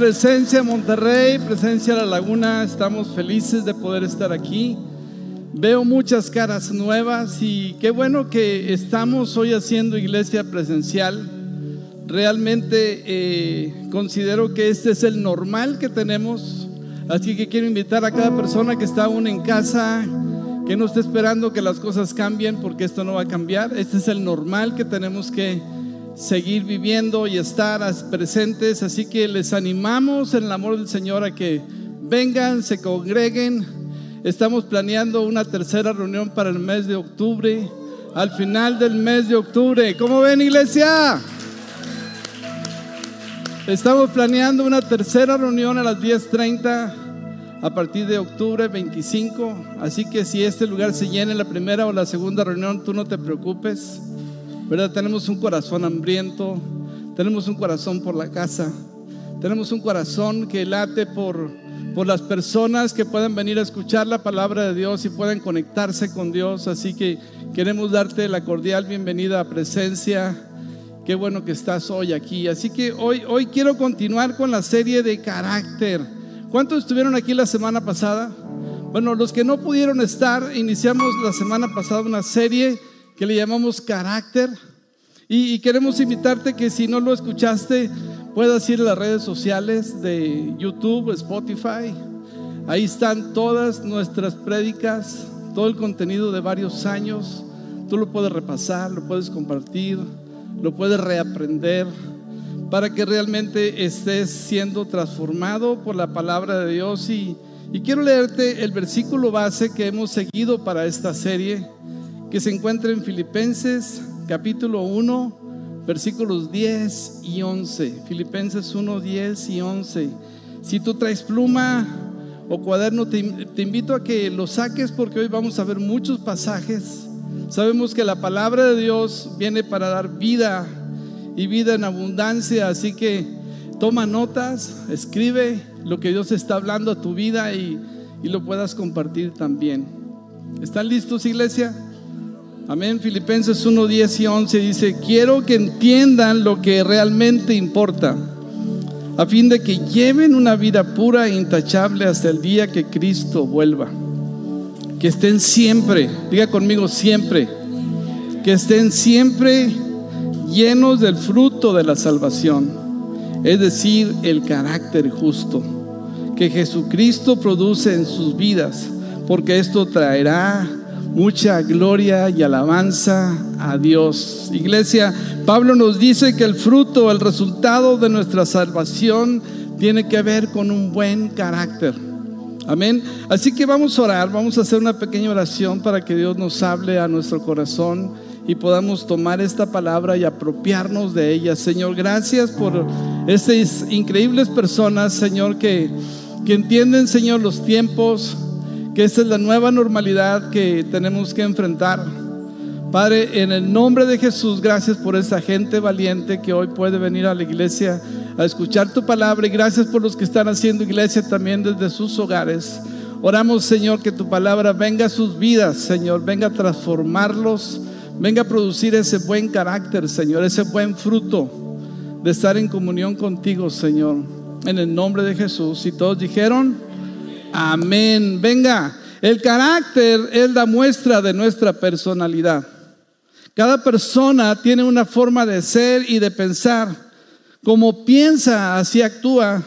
Presencia Monterrey, Presencia La Laguna. Estamos felices de poder estar aquí. Veo muchas caras nuevas y qué bueno que estamos hoy haciendo iglesia presencial. Realmente eh, considero que este es el normal que tenemos. Así que quiero invitar a cada persona que está aún en casa, que no esté esperando que las cosas cambien, porque esto no va a cambiar. Este es el normal que tenemos que seguir viviendo y estar presentes. Así que les animamos en el amor del Señor a que vengan, se congreguen. Estamos planeando una tercera reunión para el mes de octubre. Al final del mes de octubre. ¿Cómo ven, iglesia? Estamos planeando una tercera reunión a las 10:30 a partir de octubre 25. Así que si este lugar se llena en la primera o la segunda reunión, tú no te preocupes. ¿Verdad? Tenemos un corazón hambriento, tenemos un corazón por la casa, tenemos un corazón que late por, por las personas que puedan venir a escuchar la palabra de Dios y puedan conectarse con Dios. Así que queremos darte la cordial bienvenida a presencia. Qué bueno que estás hoy aquí. Así que hoy, hoy quiero continuar con la serie de carácter. ¿Cuántos estuvieron aquí la semana pasada? Bueno, los que no pudieron estar, iniciamos la semana pasada una serie que le llamamos carácter. Y, queremos invitarte que si no lo escuchaste, puedas ir a las redes sociales de YouTube, Spotify. Ahí están todas nuestras prédicas, todo el contenido de varios años. Tú lo puedes repasar, lo puedes compartir, lo puedes reaprender para que realmente estés siendo transformado por la palabra de Dios. Y, y quiero leerte el versículo base que hemos seguido para esta serie que se encuentra en Filipenses capítulo 1, versículos 10 y 11. Filipenses 1, 10 y 11. Si tú traes pluma o cuaderno, te, te invito a que lo saques porque hoy vamos a ver muchos pasajes. Sabemos que la palabra de Dios viene para dar vida y vida en abundancia, así que toma notas, escribe lo que Dios está hablando a tu vida y, y lo puedas compartir también. ¿Están listos, iglesia? Amén. Filipenses 1, 10 y 11 dice, quiero que entiendan lo que realmente importa, a fin de que lleven una vida pura e intachable hasta el día que Cristo vuelva. Que estén siempre, diga conmigo siempre, que estén siempre llenos del fruto de la salvación, es decir, el carácter justo que Jesucristo produce en sus vidas, porque esto traerá mucha gloria y alabanza a Dios. Iglesia, Pablo nos dice que el fruto, el resultado de nuestra salvación tiene que ver con un buen carácter. Amén. Así que vamos a orar, vamos a hacer una pequeña oración para que Dios nos hable a nuestro corazón y podamos tomar esta palabra y apropiarnos de ella. Señor, gracias por estas increíbles personas, Señor, que, que entienden, Señor, los tiempos que esta es la nueva normalidad que tenemos que enfrentar. Padre, en el nombre de Jesús, gracias por esa gente valiente que hoy puede venir a la iglesia a escuchar tu palabra y gracias por los que están haciendo iglesia también desde sus hogares. Oramos, Señor, que tu palabra venga a sus vidas, Señor, venga a transformarlos, venga a producir ese buen carácter, Señor, ese buen fruto de estar en comunión contigo, Señor. En el nombre de Jesús. Y todos dijeron, Amén. Venga, el carácter es la muestra de nuestra personalidad. Cada persona tiene una forma de ser y de pensar. Como piensa, así actúa.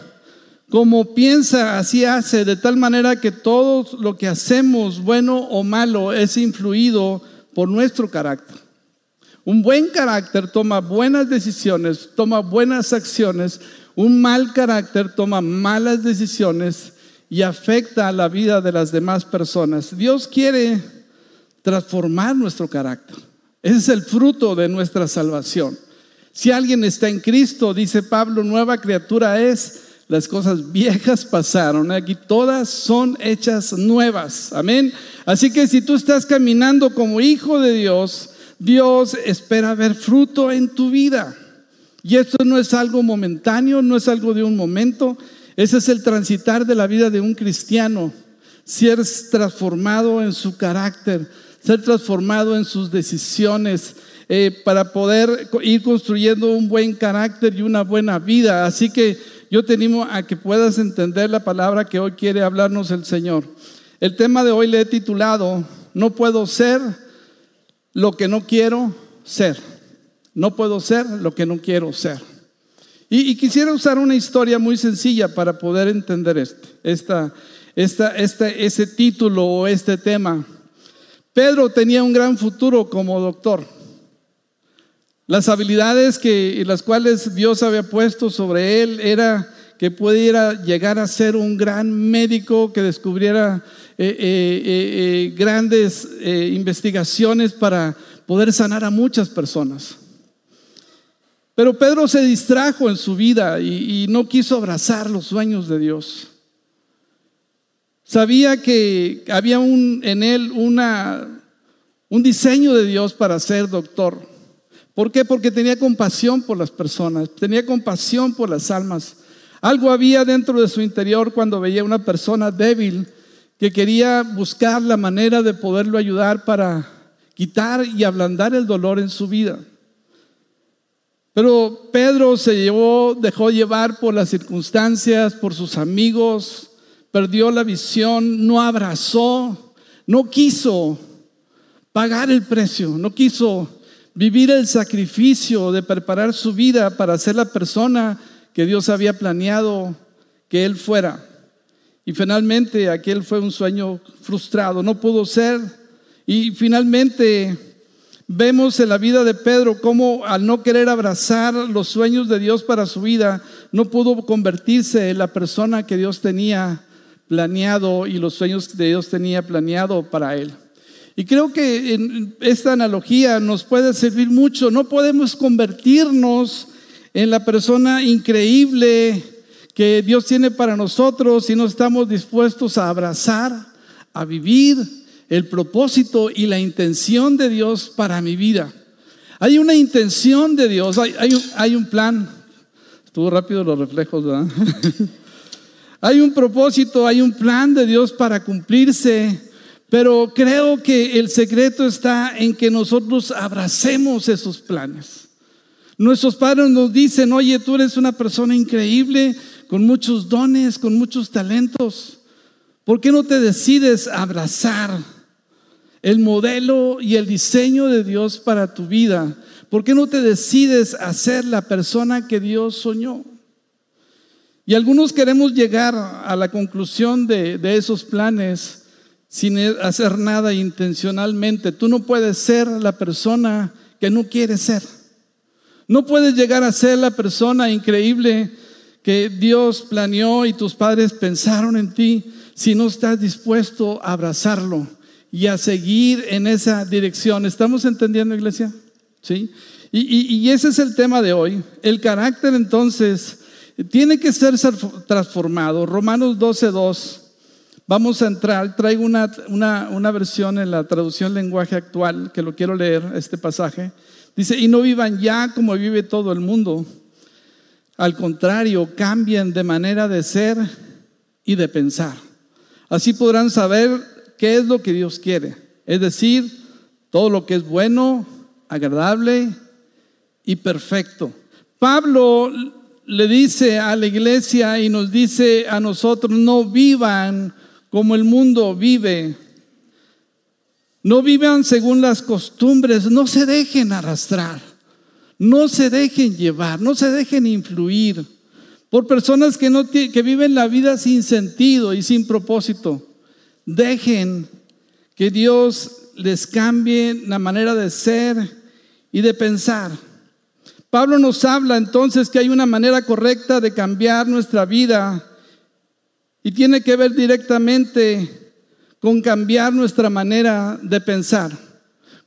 Como piensa, así hace. De tal manera que todo lo que hacemos, bueno o malo, es influido por nuestro carácter. Un buen carácter toma buenas decisiones, toma buenas acciones. Un mal carácter toma malas decisiones y afecta a la vida de las demás personas. Dios quiere transformar nuestro carácter. Ese es el fruto de nuestra salvación. Si alguien está en Cristo, dice Pablo, nueva criatura es, las cosas viejas pasaron, aquí todas son hechas nuevas. Amén. Así que si tú estás caminando como hijo de Dios, Dios espera ver fruto en tu vida. Y esto no es algo momentáneo, no es algo de un momento, ese es el transitar de la vida de un cristiano, ser transformado en su carácter, ser transformado en sus decisiones, eh, para poder ir construyendo un buen carácter y una buena vida. Así que yo te animo a que puedas entender la palabra que hoy quiere hablarnos el Señor. El tema de hoy le he titulado, no puedo ser lo que no quiero ser. No puedo ser lo que no quiero ser. Y, quisiera usar una historia muy sencilla para poder entender este, esta, esta, este, ese título o este tema. Pedro tenía un gran futuro como doctor. Las habilidades que, las cuales Dios había puesto sobre él era que pudiera llegar a ser un gran médico que descubriera eh, eh, eh, grandes investigaciones para poder sanar a muchas personas. Pero Pedro se distrajo en su vida y, no quiso abrazar los sueños de Dios. Sabía que había en él un diseño de Dios para ser doctor. ¿Por qué? Porque tenía compasión por las personas, tenía compasión por las almas. Algo había dentro de su interior cuando veía una persona débil que quería buscar la manera de poderlo ayudar para quitar y ablandar el dolor en su vida. Pero Pedro se llevó, dejó llevar por las circunstancias, por sus amigos, perdió la visión, no abrazó, no quiso pagar el precio, no quiso vivir el sacrificio de preparar su vida para ser la persona que Dios había planeado que él fuera. Y finalmente aquel fue un sueño frustrado, no pudo ser. Y finalmente vemos en la vida de Pedro cómo al no querer abrazar los sueños de Dios para su vida, no pudo convertirse en la persona que Dios tenía planeado y los sueños que Dios tenía planeado para él. Y creo que esta analogía nos puede servir mucho. No podemos convertirnos en la persona increíble que Dios tiene para nosotros si no estamos dispuestos a abrazar, a vivir el propósito y la intención de Dios para mi vida. Hay una intención de Dios, hay, un, plan. Estuvo rápido los reflejos, ¿verdad? hay un propósito, hay un plan de Dios para cumplirse, pero creo que el secreto está en que nosotros abracemos esos planes. Nuestros padres nos dicen, oye, tú eres una persona increíble, con muchos dones, con muchos talentos. ¿Por qué no te decides abrazar el modelo y el diseño de Dios para tu vida? ¿Por qué no te decides a ser la persona que Dios soñó? Y algunos queremos llegar a la conclusión de, esos planes sin hacer nada intencionalmente. Tú no puedes ser la persona que no quieres ser. No puedes llegar a ser la persona increíble que Dios planeó y tus padres pensaron en ti si no estás dispuesto a abrazarlo y a seguir en esa dirección. ¿Estamos entendiendo, iglesia? ¿Sí? Y, ese es el tema de hoy. El carácter entonces tiene que ser transformado. Romanos 12.2. Vamos a entrar. Traigo una, una, una versión en la traducción lenguaje actual que lo quiero leer, este pasaje. Dice, y no vivan ya como vive todo el mundo al contrario, cambien de manera de ser y de pensar. Así podrán saber qué es lo que Dios quiere. Es decir, todo lo que es bueno, agradable y perfecto. Pablo le dice a la iglesia y nos dice a nosotros, no vivan como el mundo vive. No vivan según las costumbres, no se dejen arrastrar. No se dejen llevar, no se dejen influir por personas que, no que viven la vida sin sentido y sin propósito. Dejen que Dios les cambie la manera de ser y de pensar. Pablo nos habla entonces que hay una manera correcta de cambiar nuestra vida y tiene que ver directamente con cambiar nuestra manera de pensar.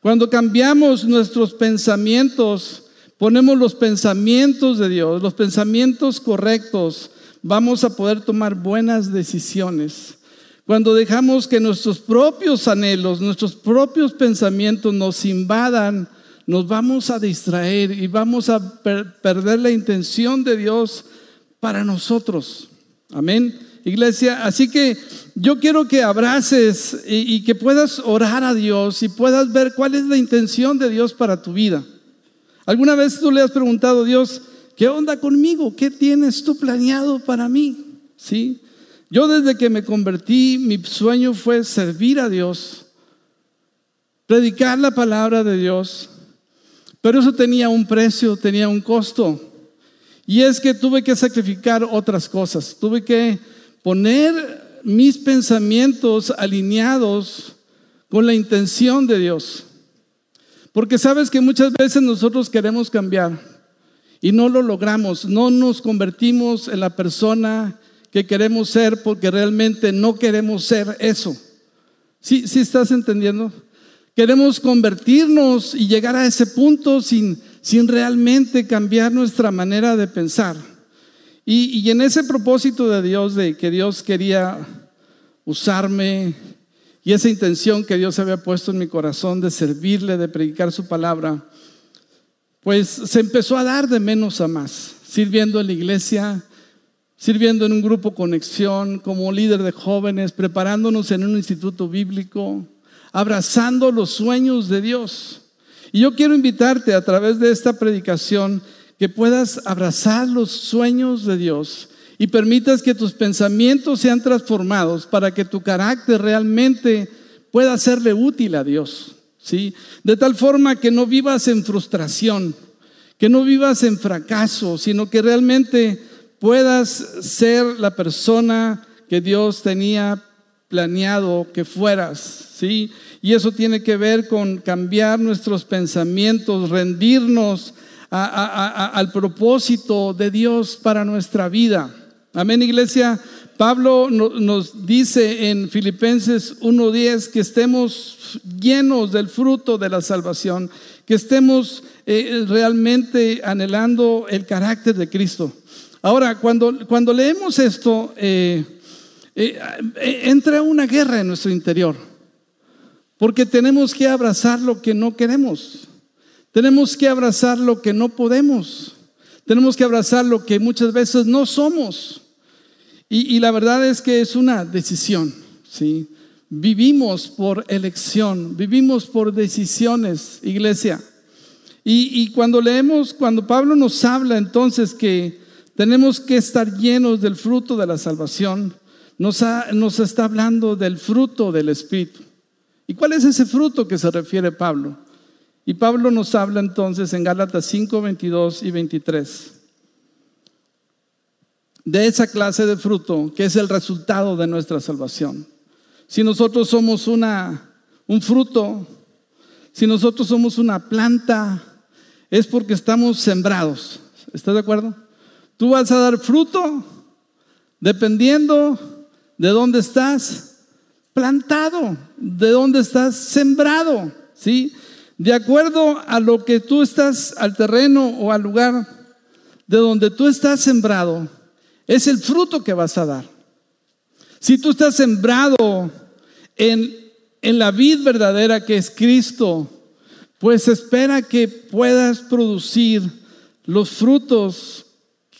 Cuando cambiamos nuestros pensamientos, ponemos los pensamientos de Dios, los pensamientos correctos, vamos a poder tomar buenas decisiones. Cuando dejamos que nuestros propios anhelos, nuestros propios pensamientos nos invadan, nos vamos a distraer y vamos a perder la intención de Dios para nosotros. Amén. Iglesia, así que yo quiero que abraces y que puedas orar a Dios y puedas ver cuál es la intención de Dios para tu vida. ¿Alguna vez tú le has preguntado, Dios, ¿qué onda conmigo? ¿Qué tienes tú planeado para mí? ¿Sí? Yo desde que me convertí, mi sueño fue servir a Dios, predicar la palabra de Dios, pero eso tenía un precio, tenía un costo. Y es que tuve que sacrificar otras cosas, tuve que poner mis pensamientos alineados con la intención de Dios. Porque sabes que muchas veces nosotros queremos cambiar y no lo logramos, no nos convertimos en la persona que queremos ser porque realmente no queremos ser eso. ¿Sí, sí estás entendiendo? Queremos convertirnos y llegar a ese punto sin, sin realmente cambiar nuestra manera de pensar. Y, y en ese propósito de Dios, de que Dios quería usarme y esa intención que Dios había puesto en mi corazón de servirle, de predicar su palabra, pues se empezó a dar de menos a más, sirviendo en la iglesia, sirviendo en un grupo conexión, como líder de jóvenes, preparándonos en un instituto bíblico, abrazando los sueños de Dios. Y yo quiero invitarte a través de esta predicación que puedas abrazar los sueños de Dios y permitas que tus pensamientos sean transformados para que tu carácter realmente pueda serle útil a Dios. ¿sí? De tal forma que no vivas en frustración, que no vivas en fracaso, sino que realmente puedas ser la persona que Dios tenía planeado que fueras, ¿sí? Y eso tiene que ver con cambiar nuestros pensamientos, rendirnos al propósito de Dios para nuestra vida. Amén, iglesia. Pablo nos dice en Filipenses 1.10 que estemos llenos del fruto de la salvación, que estemos eh, realmente anhelando el carácter de Cristo. Ahora, cuando, cuando leemos esto, eh, eh, entra una guerra en nuestro interior, porque tenemos que abrazar lo que no queremos, tenemos que abrazar lo que no podemos, tenemos que abrazar lo que muchas veces no somos. Y, la verdad es que es una decisión, ¿sí? Vivimos por elección, vivimos por decisiones, iglesia. Y, cuando leemos, cuando Pablo nos habla entonces que tenemos que estar llenos del fruto de la salvación, nos, está hablando del fruto del Espíritu. ¿Y cuál es ese fruto que se refiere Pablo? Y Pablo nos habla entonces en Gálatas 5, 22 y 23 de esa clase de fruto que es el resultado de nuestra salvación. Si nosotros somos una, un fruto, si nosotros somos una planta, es porque estamos sembrados. ¿Estás de acuerdo? Tú vas a dar fruto dependiendo de dónde estás plantado, de dónde estás sembrado, ¿sí? De acuerdo a lo que tú estás, al terreno o al lugar de donde tú estás sembrado, es el fruto que vas a dar. Si tú estás sembrado en, en la vid verdadera que es Cristo, pues espera que puedas producir los frutos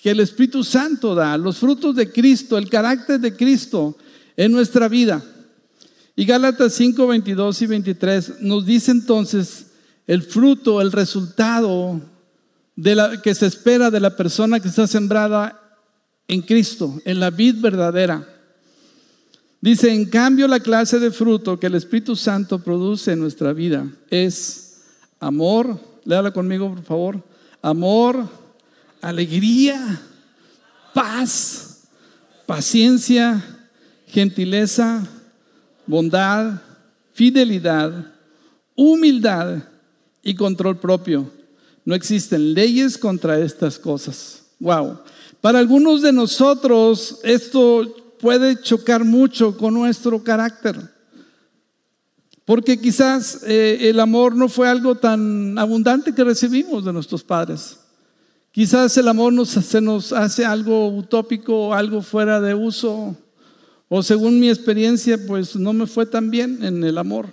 que el Espíritu Santo da, los frutos de Cristo, el carácter de Cristo en nuestra vida. Y Gálatas 5, 22 y 23 nos dice entonces el fruto, el resultado de la, que se espera de la persona que está sembrada en Cristo, en la vid verdadera. Dice, en cambio, la clase de fruto que el Espíritu Santo produce en nuestra vida es amor, léala conmigo por favor, amor, alegría, paz, paciencia, gentileza, bondad, fidelidad, humildad y control propio. No existen leyes contra estas cosas. Wow. Para algunos de nosotros esto puede chocar mucho con nuestro carácter, porque quizás eh, el amor no fue algo tan abundante que recibimos de nuestros padres. Quizás el amor nos, se nos hace algo utópico, algo fuera de uso, o según mi experiencia, pues no me fue tan bien en el amor.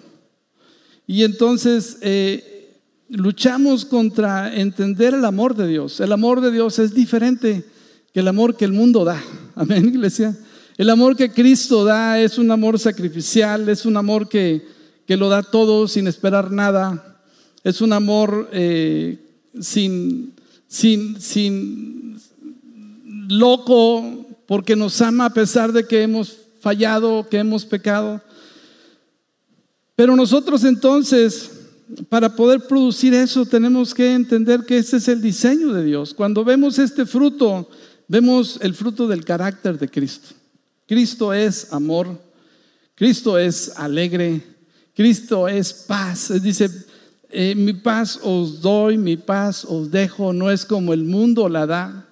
Y entonces eh, luchamos contra entender el amor de Dios. El amor de Dios es diferente que el amor que el mundo da. Amén, iglesia. El amor que Cristo da es un amor sacrificial, es un amor que, que lo da todo sin esperar nada, es un amor eh, sin, sin, sin loco, porque nos ama a pesar de que hemos fallado, que hemos pecado. Pero nosotros entonces, para poder producir eso, tenemos que entender que ese es el diseño de Dios. Cuando vemos este fruto, vemos el fruto del carácter de Cristo. Cristo es amor, Cristo es alegre, Cristo es paz. Dice, eh, mi paz os doy, mi paz os dejo, no es como el mundo la da.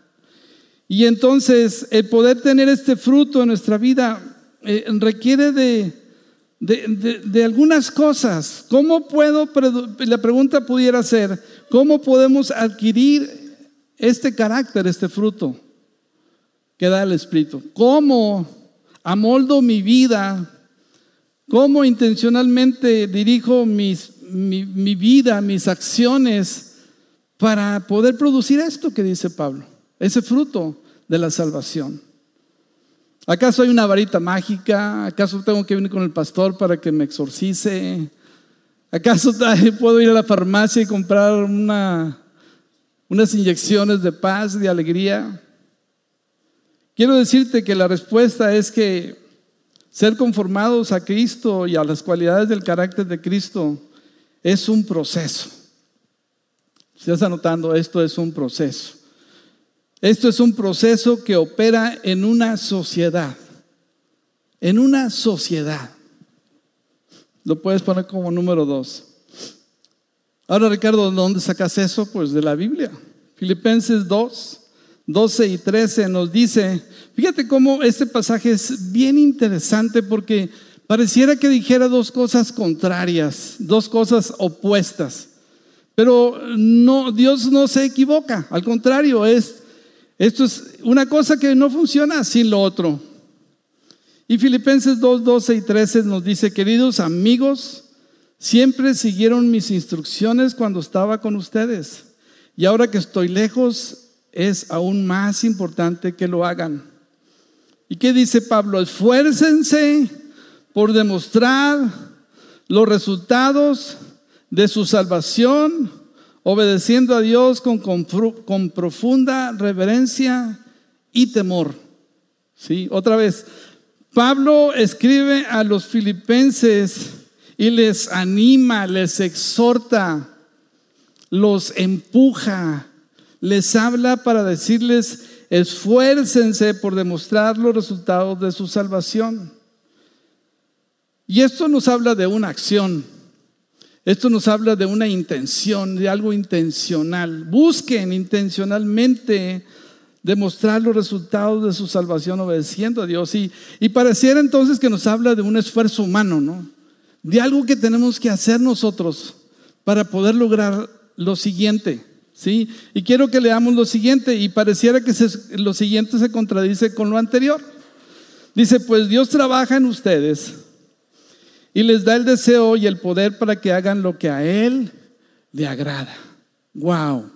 Y entonces el poder tener este fruto en nuestra vida eh, requiere de, de, algunas cosas. ¿Cómo puedo, la pregunta pudiera ser, ¿cómo podemos adquirir este carácter, este fruto que da el Espíritu? ¿Cómo amoldo mi vida? ¿Cómo intencionalmente dirijo mis, mi, vida, mis acciones para poder producir esto que dice Pablo? Ese fruto de la salvación. ¿Acaso hay una varita mágica? ¿Acaso tengo que venir con el pastor para que me exorcice? ¿Acaso puedo ir a la farmacia y comprar una, unas inyecciones de paz, de alegría? Quiero decirte que la respuesta es que ser conformados a Cristo y a las cualidades del carácter de Cristo es un proceso. Si estás anotando, esto es un proceso. Esto es un proceso que opera en una sociedad. En una sociedad. Lo puedes poner como número dos. Ahora, Ricardo, ¿de dónde sacas eso? Pues de la Biblia. Filipenses 2, 12 y 13 nos dice, fíjate cómo este pasaje es bien interesante porque pareciera que dijera dos cosas contrarias, dos cosas opuestas. Pero no, Dios no se equivoca, al contrario, es esto es una cosa que no funciona sin lo otro. Y Filipenses 2, 12 y 13 nos dice, queridos amigos, siempre siguieron mis instrucciones cuando estaba con ustedes. Y ahora que estoy lejos, es aún más importante que lo hagan. ¿Y qué dice Pablo? Esfuércense por demostrar los resultados de su salvación obedeciendo a Dios con, profunda reverencia y temor. ¿Sí? Otra vez, Pablo escribe a los filipenses y les anima, les exhorta, los empuja, les habla para decirles, esfuércense por demostrar los resultados de su salvación. Y esto nos habla de una acción. Esto nos habla de una intención, de algo intencional. Busquen intencionalmente demostrar los resultados de su salvación obedeciendo a Dios. Y, pareciera entonces que nos habla de un esfuerzo humano, ¿no? De algo que tenemos que hacer nosotros para poder lograr lo siguiente. ¿Sí? Y quiero que leamos lo siguiente y pareciera que lo siguiente se contradice con lo anterior. Dice, pues Dios trabaja en ustedes y les da el deseo y el poder para que hagan lo que a Él le agrada. Wow.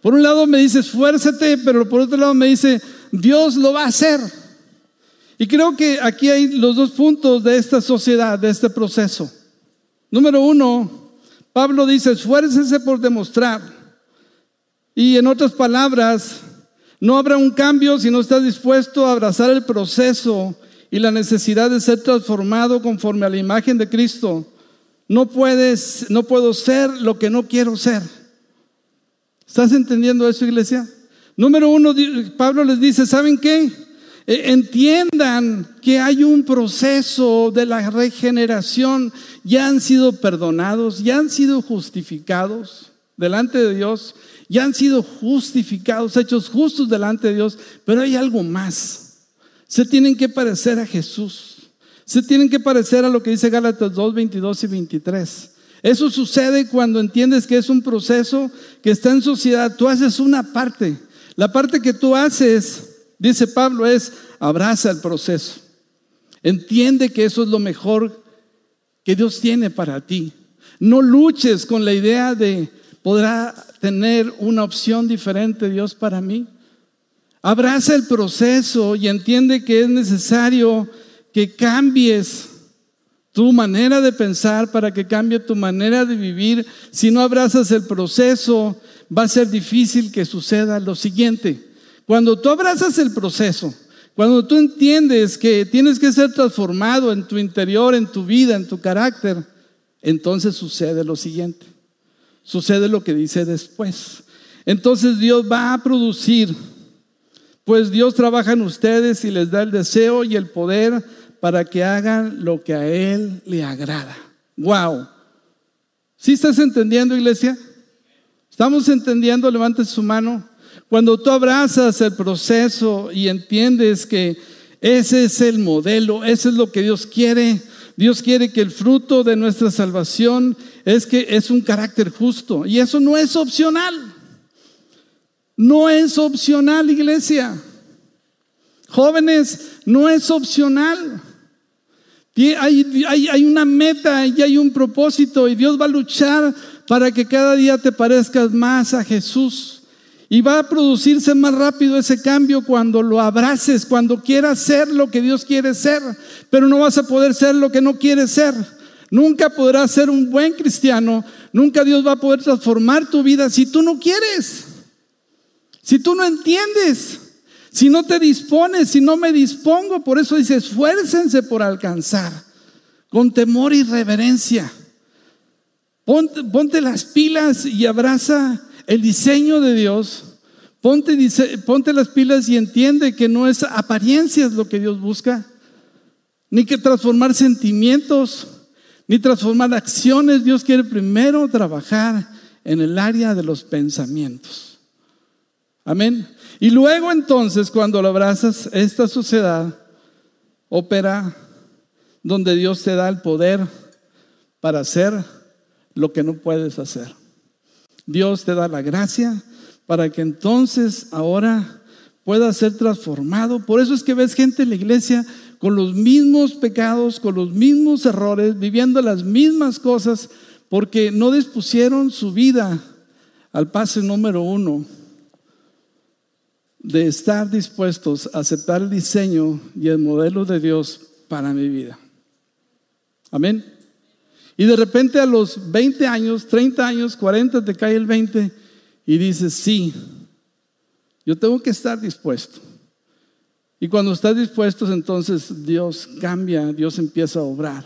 Por un lado me dice, esfuérzate, pero por otro lado me dice, Dios lo va a hacer. Y creo que aquí hay los dos puntos de esta sociedad, de este proceso. Número uno, Pablo dice, esfuércese por demostrar. Y en otras palabras, no habrá un cambio si no estás dispuesto a abrazar el proceso y la necesidad de ser transformado conforme a la imagen de Cristo. No puedes, no puedo ser lo que no quiero ser. ¿Estás entendiendo eso, iglesia? Número uno, Pablo les dice, ¿saben qué? E, entiendan que hay un proceso de la regeneración. Ya han sido perdonados, ya han sido justificados delante de Dios, ya han sido justificados, hechos justos delante de Dios, pero hay algo más. Se tienen que parecer a Jesús. Se tienen que parecer a lo que dice Gálatas 2, 22 y 23. Eso sucede cuando entiendes que es un proceso que está en sociedad. Tú haces una parte. La parte que tú haces, dice Pablo, es abraza el proceso. Entiende que eso es lo mejor que Dios tiene para ti. No luches con la idea de podrá tener una opción diferente Dios para mí. Abraza el proceso y entiende que es necesario que cambies tu manera de pensar, para que cambie tu manera de vivir. Si no abrazas el proceso, va a ser difícil que suceda lo siguiente. Cuando tú abrazas el proceso, cuando tú entiendes que tienes que ser transformado en tu interior, en tu vida, en tu carácter, entonces sucede lo siguiente. Sucede lo que dice después. Entonces Dios va a producir, pues Dios trabaja en ustedes y les da el deseo y el poder para que hagan lo que a Él le agrada. Wow. ¿Sí estás entendiendo, iglesia? ¿Estamos entendiendo? Levante su mano. Cuando tú abrazas el proceso y entiendes que ese es el modelo, ese es lo que Dios quiere, Dios quiere que el fruto de nuestra salvación es que es un carácter justo. Y eso no es opcional. No es opcional, iglesia. Jóvenes, no es opcional. Hay, una meta y hay un propósito y Dios va a luchar para que cada día te parezcas más a Jesús. Y va a producirse más rápido ese cambio cuando lo abraces, cuando quieras ser lo que Dios quiere ser, pero no vas a poder ser lo que no quieres ser. Nunca podrás ser un buen cristiano, nunca Dios va a poder transformar tu vida si tú no quieres, si tú no entiendes, si no te dispones, si no me dispongo. Por eso dice, esfuércense por alcanzar, con temor y reverencia. Ponte, las pilas y abraza el diseño de Dios, ponte, ponte las pilas y entiende que no es apariencias lo que Dios busca, ni que transformar sentimientos, ni transformar acciones. Dios quiere primero trabajar en el área de los pensamientos. Amén. Y luego entonces, cuando lo abrazas, esta sociedad opera donde Dios te da el poder para hacer lo que no puedes hacer. Dios te da la gracia para que entonces ahora pueda ser transformado. Por eso es que ves gente en la iglesia con los mismos pecados, con los mismos errores, viviendo las mismas cosas, porque no dispusieron su vida al pase número uno de estar dispuestos a aceptar el diseño y el modelo de Dios para mi vida. Amén. Y de repente a los 20 años, 30 años, 40 te cae el 20 y dices, sí, yo tengo que estar dispuesto. Y cuando estás dispuesto, entonces Dios cambia, Dios empieza a obrar.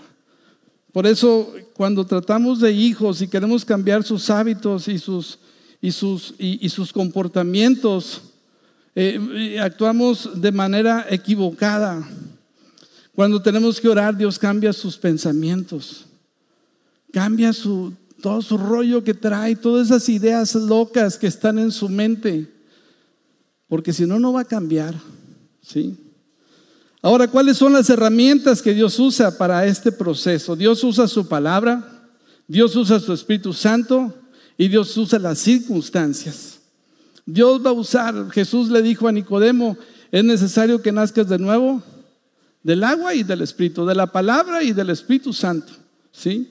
Por eso, cuando tratamos de hijos y queremos cambiar sus hábitos y sus, y sus, y, sus comportamientos, eh, actuamos de manera equivocada. Cuando tenemos que orar, Dios cambia sus pensamientos. Cambia su, todo su rollo que trae, todas esas ideas locas que están en su mente. Porque si no, no va a cambiar. ¿sí? Ahora, ¿cuáles son las herramientas que Dios usa para este proceso? Dios usa su palabra, Dios usa su Espíritu Santo y Dios usa las circunstancias. Dios va a usar, Jesús le dijo a Nicodemo, es necesario que nazcas de nuevo del agua y del Espíritu, de la palabra y del Espíritu Santo. ¿Sí?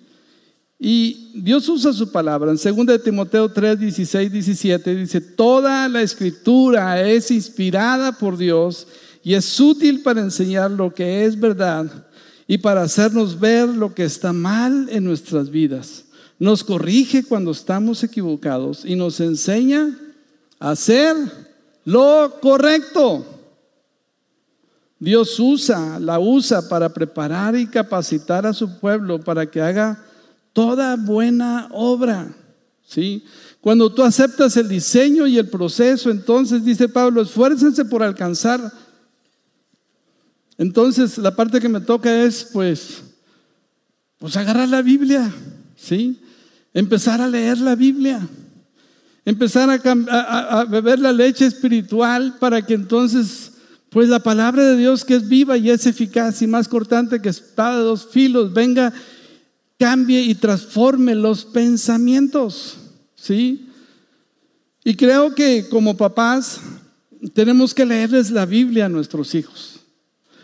Y Dios usa su palabra. En 2 Timoteo 3, 16, 17 dice, toda la escritura es inspirada por Dios y es útil para enseñar lo que es verdad y para hacernos ver lo que está mal en nuestras vidas. Nos corrige cuando estamos equivocados y nos enseña hacer lo correcto. Dios usa, la usa para preparar y capacitar a su pueblo para que haga toda buena obra. ¿sí? Cuando tú aceptas el diseño y el proceso, entonces dice Pablo, esfuércense por alcanzar. Entonces la parte que me toca es pues, pues agarrar la Biblia, ¿sí? Empezar a leer la Biblia, empezar a, beber la leche espiritual para que entonces pues la palabra de Dios que es viva y es eficaz y más cortante que espada de dos filos venga cambie y transforme los pensamientos, ¿sí? Y creo que como papás tenemos que leerles la Biblia a nuestros hijos.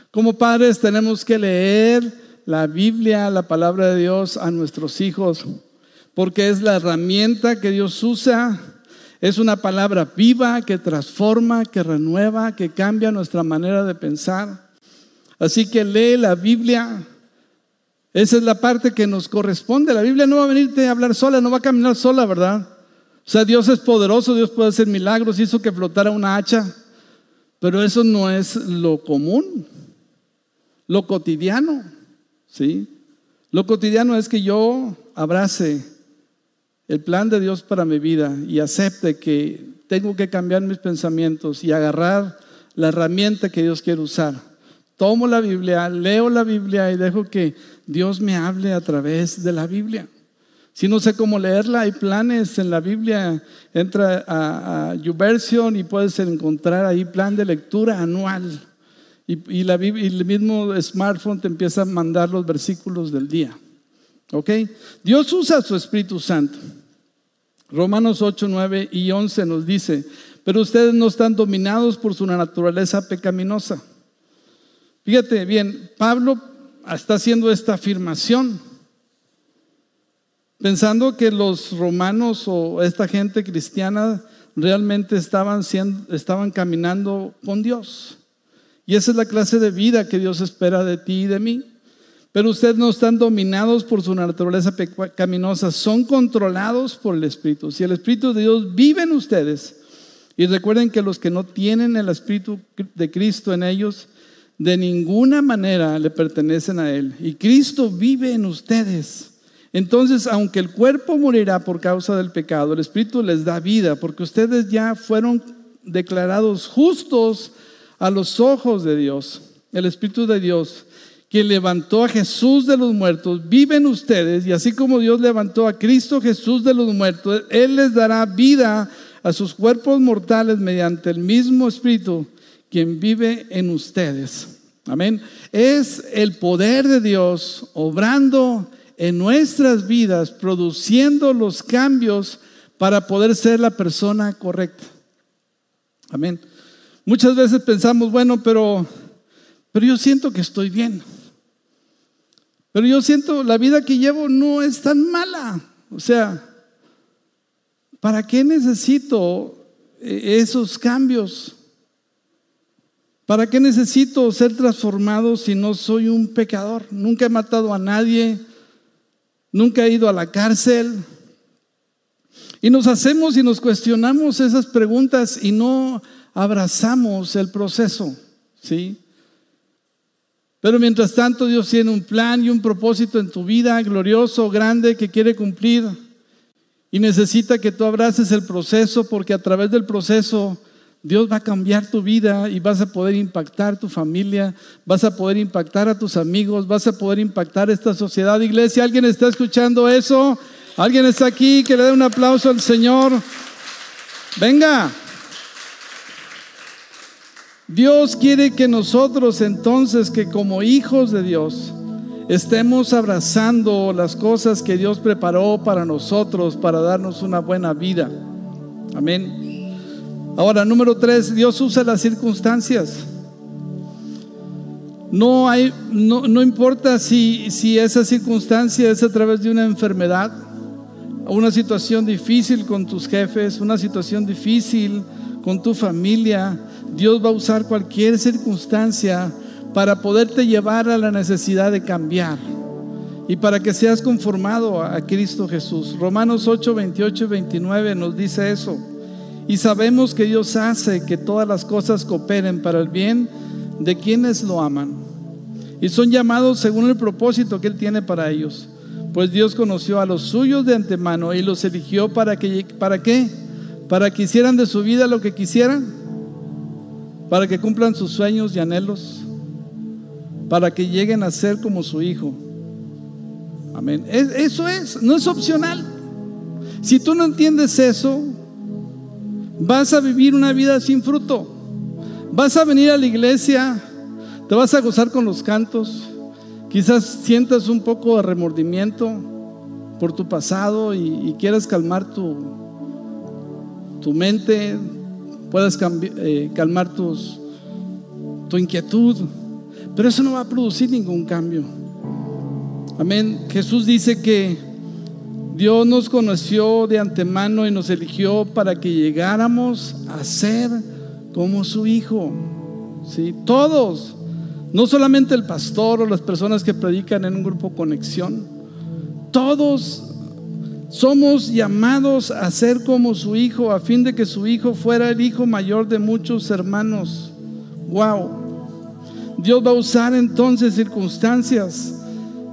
Como padres tenemos que leer la Biblia, la palabra de Dios a nuestros hijos, porque es la herramienta que Dios usa. Es una palabra viva que transforma, que renueva, que cambia nuestra manera de pensar. Así que lee la Biblia, Esa es la parte que nos corresponde. La Biblia no va a venirte a hablar sola, no va a caminar sola, ¿verdad? O sea, Dios es poderoso, Dios puede hacer milagros, hizo que flotara una hacha, pero eso no es lo común, lo cotidiano, ¿sí? Lo cotidiano es que yo abrace el plan de Dios para mi vida y acepte que tengo que cambiar mis pensamientos y agarrar la herramienta que Dios quiere usar. Tomo la Biblia, leo la Biblia y dejo que Dios me hable a través de la Biblia. Si no sé cómo leerla, hay planes en la Biblia. Entra a, a YouVersion y puedes encontrar ahí plan de lectura anual. Y, y el mismo smartphone te empieza a mandar los versículos del día. ¿Ok? Dios usa su Espíritu Santo. Romanos 8, 9 y 11 nos dice, pero ustedes no están dominados por su naturaleza pecaminosa. Fíjate bien, Pablo está haciendo esta afirmación, pensando que los romanos o esta gente cristiana realmente estaban, siendo, estaban caminando con Dios. Y esa es la clase de vida que Dios espera de ti y de mí. Pero ustedes no están dominados por su naturaleza pecaminosa, son controlados por el Espíritu. Si el Espíritu de Dios vive en ustedes, y recuerden que los que no tienen el Espíritu de Cristo en ellos, de ninguna manera le pertenecen a Él. Y Cristo vive en ustedes. Entonces, aunque el cuerpo morirá por causa del pecado, el Espíritu les da vida, porque ustedes ya fueron declarados justos a los ojos de Dios. El Espíritu de Dios, que levantó a Jesús de los muertos, vive en ustedes, y así como Dios levantó a Cristo Jesús de los muertos, Él les dará vida a sus cuerpos mortales mediante el mismo Espíritu, quien vive en ustedes. Amén. Es el poder de Dios obrando en nuestras vidas, produciendo los cambios para poder ser la persona correcta. Amén. Muchas veces pensamos, bueno, pero, pero yo siento que estoy bien. Pero yo siento, la vida que llevo no es tan mala. O sea, ¿para qué necesito eh, esos cambios? ¿Para qué necesito ser transformado si no soy un pecador? Nunca he matado a nadie, nunca he ido a la cárcel. Y nos hacemos y nos cuestionamos esas preguntas y no abrazamos el proceso, ¿sí? Pero mientras tanto Dios tiene un plan y un propósito en tu vida glorioso, grande, que quiere cumplir. Y necesita que tú abraces el proceso porque a través del proceso Dios va a cambiar tu vida y vas a poder impactar tu familia, vas a poder impactar a tus amigos, vas a poder impactar esta sociedad. Iglesia, ¿alguien está escuchando eso? ¿Alguien está aquí que le dé un aplauso al Señor? Venga. Dios quiere que nosotros entonces, que como hijos de Dios, estemos abrazando las cosas que Dios preparó para nosotros, para darnos una buena vida. Amén. Ahora, número tres, Dios usa las circunstancias. No, hay, no, no importa si, si esa circunstancia es a través de una enfermedad, una situación difícil con tus jefes, una situación difícil con tu familia, Dios va a usar cualquier circunstancia para poderte llevar a la necesidad de cambiar y para que seas conformado a Cristo Jesús. Romanos 8, 28 y 29 nos dice eso. Y sabemos que Dios hace que todas las cosas cooperen para el bien de quienes lo aman. Y son llamados según el propósito que Él tiene para ellos. Pues Dios conoció a los suyos de antemano y los eligió para que, ¿para qué? Para que hicieran de su vida lo que quisieran para que cumplan sus sueños y anhelos, para que lleguen a ser como su hijo. Amén. Eso es, no es opcional. Si tú no entiendes eso, vas a vivir una vida sin fruto. Vas a venir a la iglesia, te vas a gozar con los cantos, quizás sientas un poco de remordimiento por tu pasado y, quieras calmar tu, tu mente, puedas eh, calmar tus, tu inquietud, pero eso no va a producir ningún cambio. Amén. Jesús dice que Dios nos conoció de antemano y nos eligió para que llegáramos a ser como su Hijo. ¿Sí? Todos No solamente el pastor o las personas que predican en un grupo conexión. Todos somos llamados a ser como su hijo a fin de que su hijo fuera el hijo mayor de muchos hermanos. Wow. Dios va a usar entonces circunstancias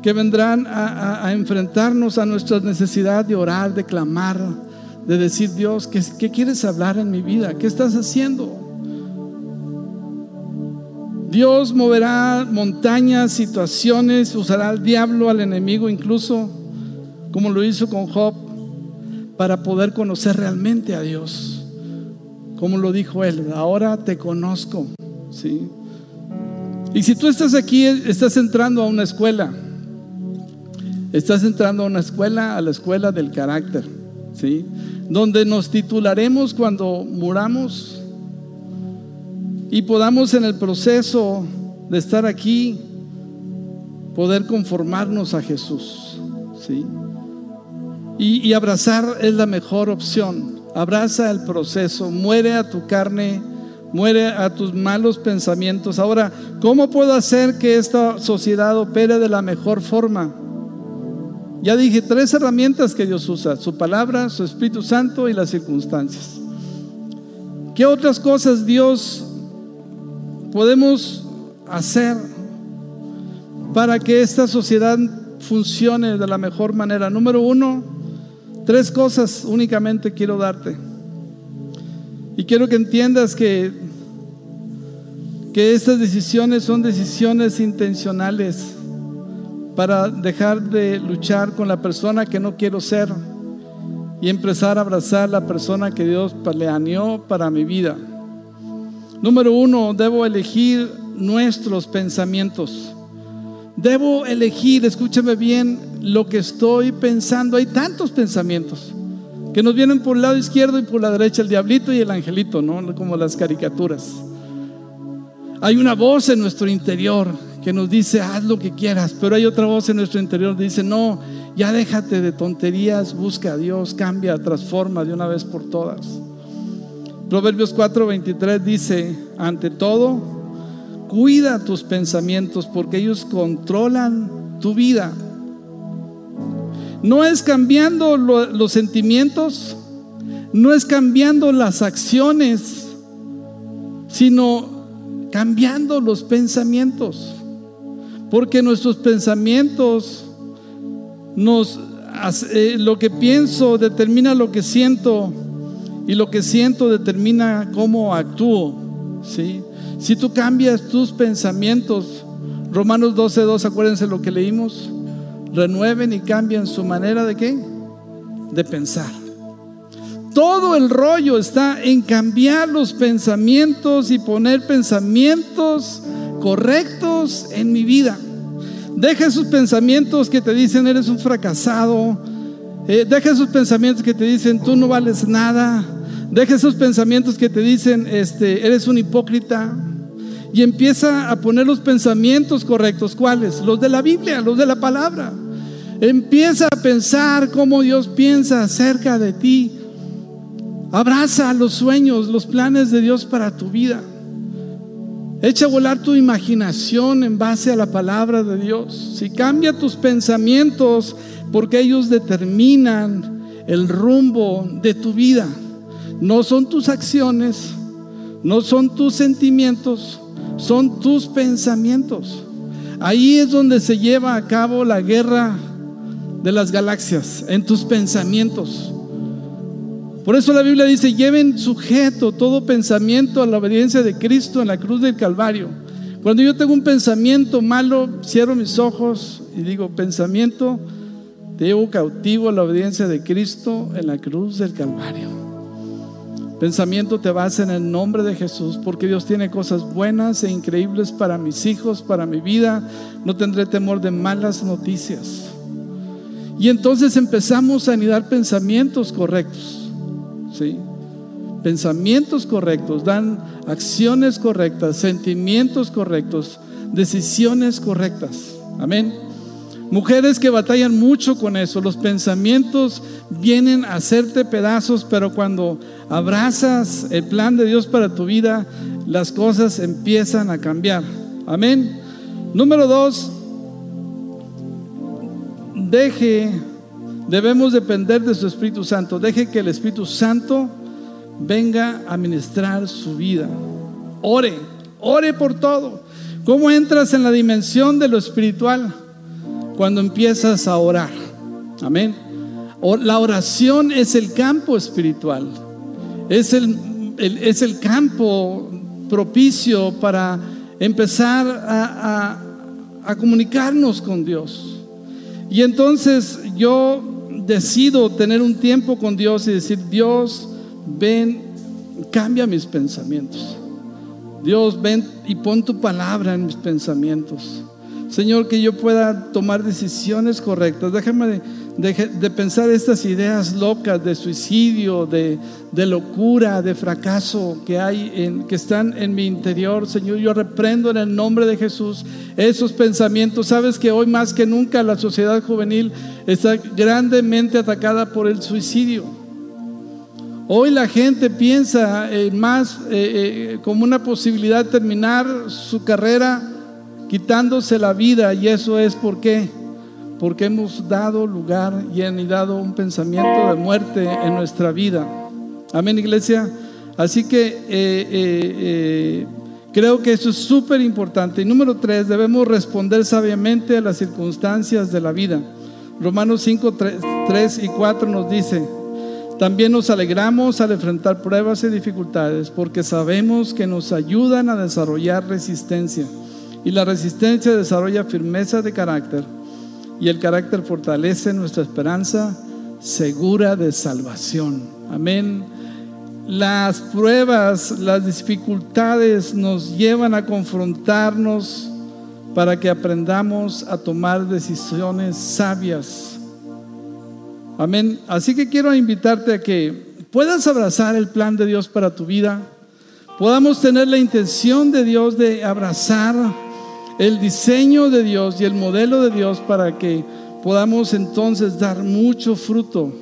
que vendrán a, enfrentarnos a nuestra necesidad de orar, de clamar, de decir, Dios, ¿qué, ¿qué quieres hablar en mi vida? ¿Qué estás haciendo? Dios moverá montañas, situaciones, usará al diablo, al enemigo incluso, como lo hizo con Job, para poder conocer realmente a Dios. Como lo dijo él, ahora te conozco. ¿sí? Y si tú estás aquí, estás entrando a una escuela, estás entrando a una escuela, a la escuela del carácter, ¿sí? donde nos titularemos cuando muramos y podamos en el proceso de estar aquí poder conformarnos a Jesús. ¿sí? Y, abrazar es la mejor opción. Abraza el proceso, muere a tu carne, muere a tus malos pensamientos. Ahora, ¿cómo puedo hacer que esta sociedad opere de la mejor forma? Ya dije tres herramientas que Dios usa, su palabra, su Espíritu Santo y las circunstancias. ¿Qué otras cosas Dios podemos hacer para que esta sociedad funcione de la mejor manera? Número uno, tres cosas únicamente quiero darte. Y quiero que entiendas que, que estas decisiones son decisiones intencionales para dejar de luchar con la persona que no quiero ser y empezar a abrazar la persona que Dios planeó para mi vida. Número uno, debo elegir nuestros pensamientos. Debo elegir, escúchame bien, lo que estoy pensando. Hay tantos pensamientos que nos vienen por el lado izquierdo y por la derecha, el diablito y el angelito, ¿no? Como las caricaturas. Hay una voz en nuestro interior que nos dice, haz lo que quieras, pero hay otra voz en nuestro interior que dice, no, ya déjate de tonterías, busca a Dios, cambia, transforma de una vez por todas. Proverbios 4:23 dice, ante todo, cuida tus pensamientos porque ellos controlan tu vida. No es cambiando los sentimientos, no es cambiando las acciones, sino cambiando los pensamientos. Porque nuestros pensamientos nos eh, lo que pienso determina lo que siento y lo que siento determina cómo actúo. ¿sí? Si tú cambias tus pensamientos, Romanos 12, acuérdense lo que leímos, renueven y cambien su manera de qué? De pensar. Todo el rollo está en cambiar los pensamientos y poner pensamientos correctos en mi vida. Deja esos pensamientos que te dicen eres un fracasado, eh, deja esos pensamientos que te dicen tú no vales nada. Deja esos pensamientos que te dicen este, eres un hipócrita. Y empieza a poner los pensamientos correctos. ¿Cuáles? Los de la Biblia, los de la palabra. Empieza a pensar cómo Dios piensa acerca de ti. Abraza los sueños, los planes de Dios para tu vida. Echa a volar tu imaginación en base a la palabra de Dios. Si cambia tus pensamientos, porque ellos determinan el rumbo de tu vida. No son tus acciones, no son tus sentimientos, son tus pensamientos. Ahí es donde se lleva a cabo la guerra de las galaxias, en tus pensamientos. Por eso la Biblia dice, lleven sujeto todo pensamiento a la obediencia de Cristo en la cruz del Calvario. Cuando yo tengo un pensamiento malo, cierro mis ojos y digo, pensamiento, te llevo cautivo a la obediencia de Cristo en la cruz del Calvario. Pensamiento te basa en el nombre de Jesús, porque Dios tiene cosas buenas e increíbles para mis hijos, para mi vida. No tendré temor de malas noticias. Y entonces empezamos a anidar pensamientos correctos. ¿sí? Pensamientos correctos dan acciones correctas, sentimientos correctos, decisiones correctas. Amén. Mujeres que batallan mucho con eso, los pensamientos vienen a hacerte pedazos, pero cuando abrazas el plan de Dios para tu vida, las cosas empiezan a cambiar. Amén. Número dos, deje, debemos depender de su Espíritu Santo. Deje que el Espíritu Santo venga a ministrar su vida. Ore, ore por todo. ¿Cómo entras en la dimensión de lo espiritual? Cuando empiezas a orar. Amén. La oración es el campo espiritual. Es el, es el campo propicio para empezar a, a comunicarnos con Dios. Y entonces yo decido tener un tiempo con Dios y decir, Dios, ven, cambia mis pensamientos. Dios, ven y pon tu palabra en mis pensamientos. Señor, que yo pueda tomar decisiones correctas. Déjame de, pensar estas ideas locas de suicidio, de, locura, de fracaso que hay, en, que están en mi interior. Señor, yo reprendo en el nombre de Jesús esos pensamientos. Sabes que hoy más que nunca la sociedad juvenil está grandemente atacada por el suicidio. Hoy la gente piensa eh, más eh, eh, como una posibilidad de terminar su carrera quitándose la vida y eso es porque hemos dado lugar y han dado un pensamiento de muerte en nuestra vida. Amén, iglesia. Así que eh, eh, eh, creo que eso es súper importante. Y número tres, debemos responder sabiamente a las circunstancias de la vida. Romanos 5, 3, y 4 nos dice, también nos alegramos al enfrentar pruebas y dificultades porque sabemos que nos ayudan a desarrollar resistencia. Y la resistencia desarrolla firmeza de carácter y el carácter fortalece nuestra esperanza segura de salvación. Amén. Las pruebas, las dificultades nos llevan a confrontarnos para que aprendamos a tomar decisiones sabias. Amén. Así que quiero invitarte a que puedas abrazar el plan de Dios para tu vida. Podamos tener la intención de Dios de abrazar el diseño de Dios y el modelo de Dios para que podamos entonces dar mucho fruto.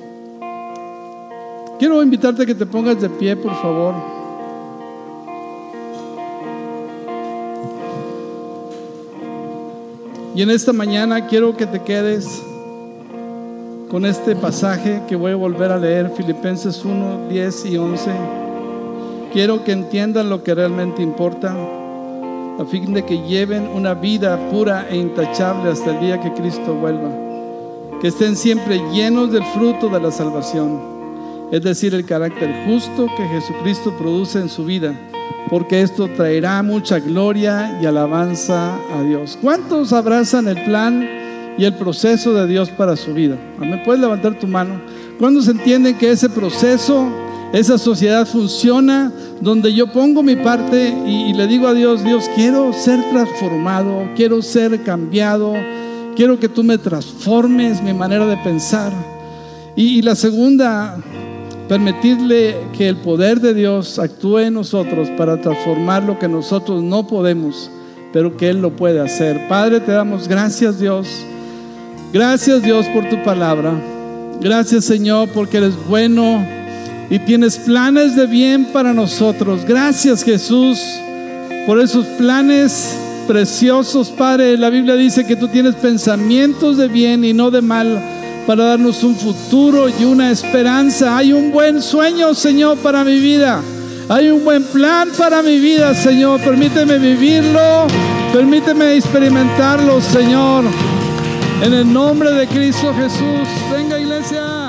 Quiero invitarte a que te pongas de pie, por favor. Y en esta mañana quiero que te quedes con este pasaje que voy a volver a leer, Filipenses 1, 10 y 11. Quiero que entiendan lo que realmente importa a fin de que lleven una vida pura e intachable hasta el día que Cristo vuelva. Que estén siempre llenos del fruto de la salvación, es decir, el carácter justo que Jesucristo produce en su vida, porque esto traerá mucha gloria y alabanza a Dios. ¿Cuántos abrazan el plan y el proceso de Dios para su vida? ¿Me puedes levantar tu mano? ¿Cuántos entienden que ese proceso esa sociedad funciona donde yo pongo mi parte y, le digo a Dios, Dios, quiero ser transformado, quiero ser cambiado, quiero que tú me transformes mi manera de pensar. y la segunda, permitirle que el poder de Dios actúe en nosotros para transformar lo que nosotros no podemos, pero que Él lo puede hacer. Padre, te damos gracias Dios. Gracias Dios por tu palabra. Gracias Señor porque eres bueno y tienes planes de bien para nosotros. Gracias Jesús por esos planes preciosos, Padre. La Biblia dice que tú tienes pensamientos de bien y no de mal para darnos un futuro y una esperanza. Hay un buen sueño, Señor, para mi vida. Hay un buen plan para mi vida, Señor. Permíteme vivirlo. Permíteme experimentarlo, Señor. En el nombre de Cristo Jesús. Venga, iglesia.